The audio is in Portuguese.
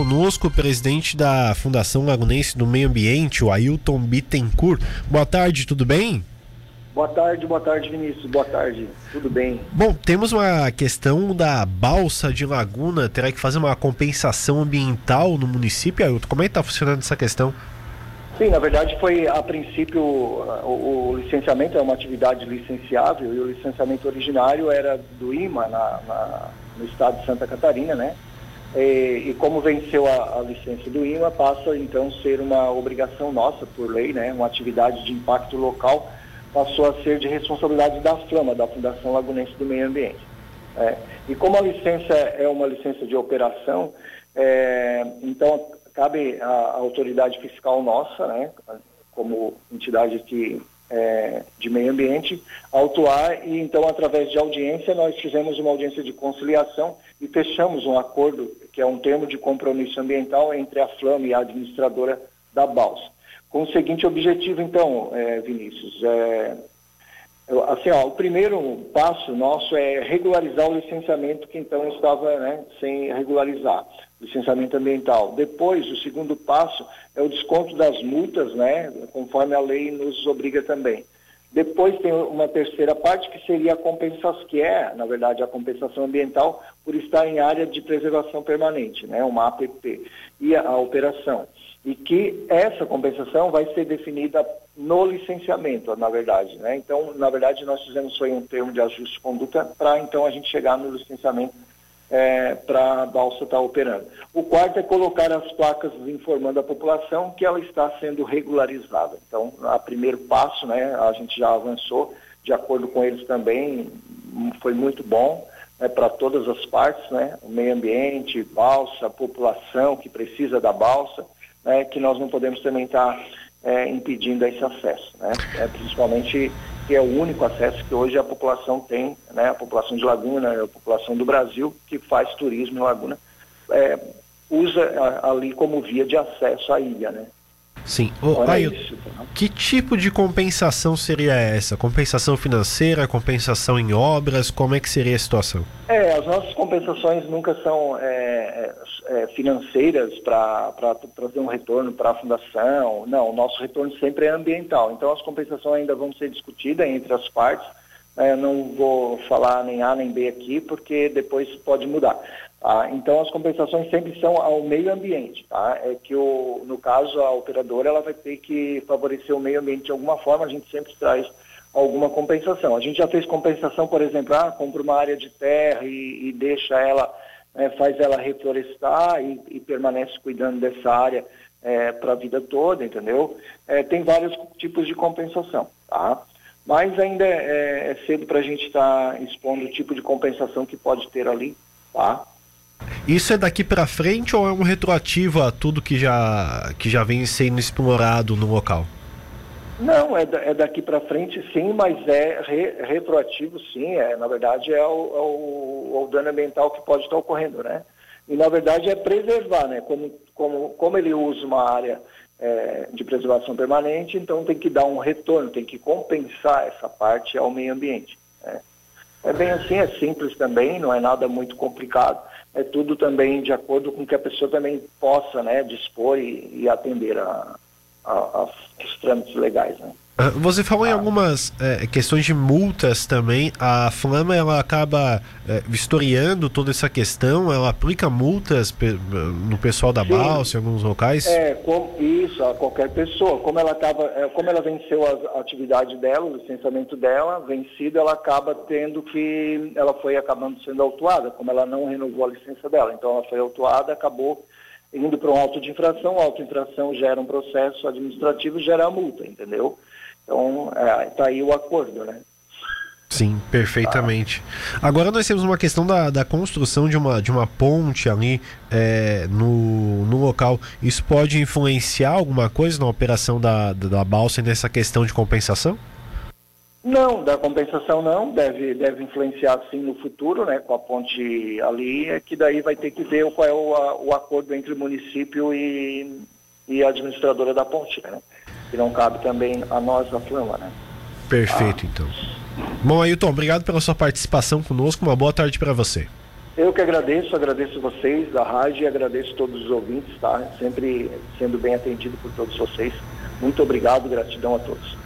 conosco o presidente da Fundação Lagunense do Meio Ambiente, o Ailton Bittencourt. Boa tarde, tudo bem? Boa tarde, boa tarde, Vinícius. Boa tarde, tudo bem? Bom, temos uma questão da balsa de Laguna, terá que fazer uma compensação ambiental no município, Ailton. Como é que está funcionando essa questão? Sim, na verdade foi a princípio o, o, licenciamento é uma atividade licenciável e o licenciamento originário era do IMA na, na, no estado de Santa Catarina, né? E, e como venceu a, a, licença do IMA, passa então a ser uma obrigação nossa por lei, né? Uma atividade de impacto local passou a ser de responsabilidade da FLAMA, da Fundação Lagunense do Meio Ambiente. É, e como a licença é uma licença de operação, é, então cabe à autoridade fiscal nossa, né, como entidade que, é, de meio ambiente, autuar e então através de audiência nós fizemos uma audiência de conciliação e fechamos um acordo que é um termo de compromisso ambiental entre a FLAM e a administradora da Balsa. Com o seguinte objetivo, então, é, Vinícius, é, assim, ó, o primeiro passo nosso é regularizar o licenciamento que então estava né, sem regularizar licenciamento ambiental. Depois, o segundo passo é o desconto das multas, né, conforme a lei nos obriga também. Depois tem uma terceira parte que seria a compensação, que é, na verdade, a compensação ambiental por estar em área de preservação permanente, né, uma APP, e a, a operação. E que essa compensação vai ser definida no licenciamento, na verdade. Né? Então, na verdade, nós fizemos foi um termo de ajuste de conduta para então a gente chegar no licenciamento é, para a balsa estar tá operando. O quarto é colocar as placas informando a população que ela está sendo regularizada. Então, a primeiro passo, né, a gente já avançou, de acordo com eles também, foi muito bom né, para todas as partes, né, o meio ambiente, balsa, população que precisa da balsa, né, que nós não podemos também estar tá, é, impedindo esse acesso, né, é, principalmente que é o único acesso que hoje a população tem, né, a população de Laguna, a população do Brasil que faz turismo em Laguna, é, usa ali como via de acesso à ilha, né? Sim. Oh, aí, isso, tá? que tipo de compensação seria essa? Compensação financeira, compensação em obras? Como é que seria a situação? É, as nossas compensações nunca são é, é, é financeiras para trazer um retorno para a fundação. Não, o nosso retorno sempre é ambiental. Então as compensações ainda vão ser discutidas entre as partes. É, eu não vou falar nem A nem B aqui, porque depois pode mudar. Tá? Então, as compensações sempre são ao meio ambiente. Tá? É que, o, no caso, a operadora ela vai ter que favorecer o meio ambiente de alguma forma, a gente sempre traz alguma compensação. A gente já fez compensação, por exemplo, ah, compra uma área de terra e, e deixa ela, é, faz ela reflorestar e, e, permanece cuidando dessa área é, para a vida toda, entendeu? É, tem vários tipos de compensação, tá? Mas ainda é, é cedo para a gente estar tá expondo o tipo de compensação que pode ter ali, tá? Isso é daqui para frente ou é um retroativo a tudo que já, que já vem sendo explorado no local? Não, é, é daqui para frente sim, mas é re, retroativo sim. É, na verdade, é o, é o, o dano ambiental que pode estar ocorrendo, né? E na verdade é preservar, né? Como, como, como ele usa uma área é, de preservação permanente, então tem que dar um retorno, tem que compensar essa parte ao meio ambiente. Né? É bem assim, é simples também, não é nada muito complicado é tudo também de acordo com que a pessoa também possa né, dispor e, e atender a, a, a, os trâmites legais. Né? Ah, você falou em algumas é, questões de multas também. A Flama ela acaba é, vistoriando toda essa questão. Ela aplica multas no pessoal da Sim. balsa em alguns locais. É com, isso a qualquer pessoa. Como ela tava, é, como ela venceu a, a, atividade dela, o licenciamento dela, vencido, ela acaba tendo que, ela foi acabando sendo autuada. Como ela não renovou a licença dela, então ela foi autuada, acabou indo para um auto de infração. Auto de infração gera um processo administrativo, gera a multa, entendeu? Então, está é, tá aí o acordo, né? Sim, perfeitamente. Agora nós temos uma questão da, da construção de uma, de uma ponte ali é, no, no local. Isso pode influenciar alguma coisa na operação da, da, da balsa nessa questão de compensação? Não, da compensação não, deve, deve influenciar sim no futuro, né, com a ponte ali, é que daí vai ter que ver qual é o, a, o acordo entre o município e, e a administradora da ponte, né? que não cabe também a nós, a Flama, né? Perfeito, ah. então. Bom, Ailton, obrigado pela sua participação conosco. Uma boa tarde para você. Eu que agradeço, agradeço vocês da rádio e agradeço todos os ouvintes, tá? Sempre sendo bem atendido por todos vocês. Muito obrigado, gratidão a todos.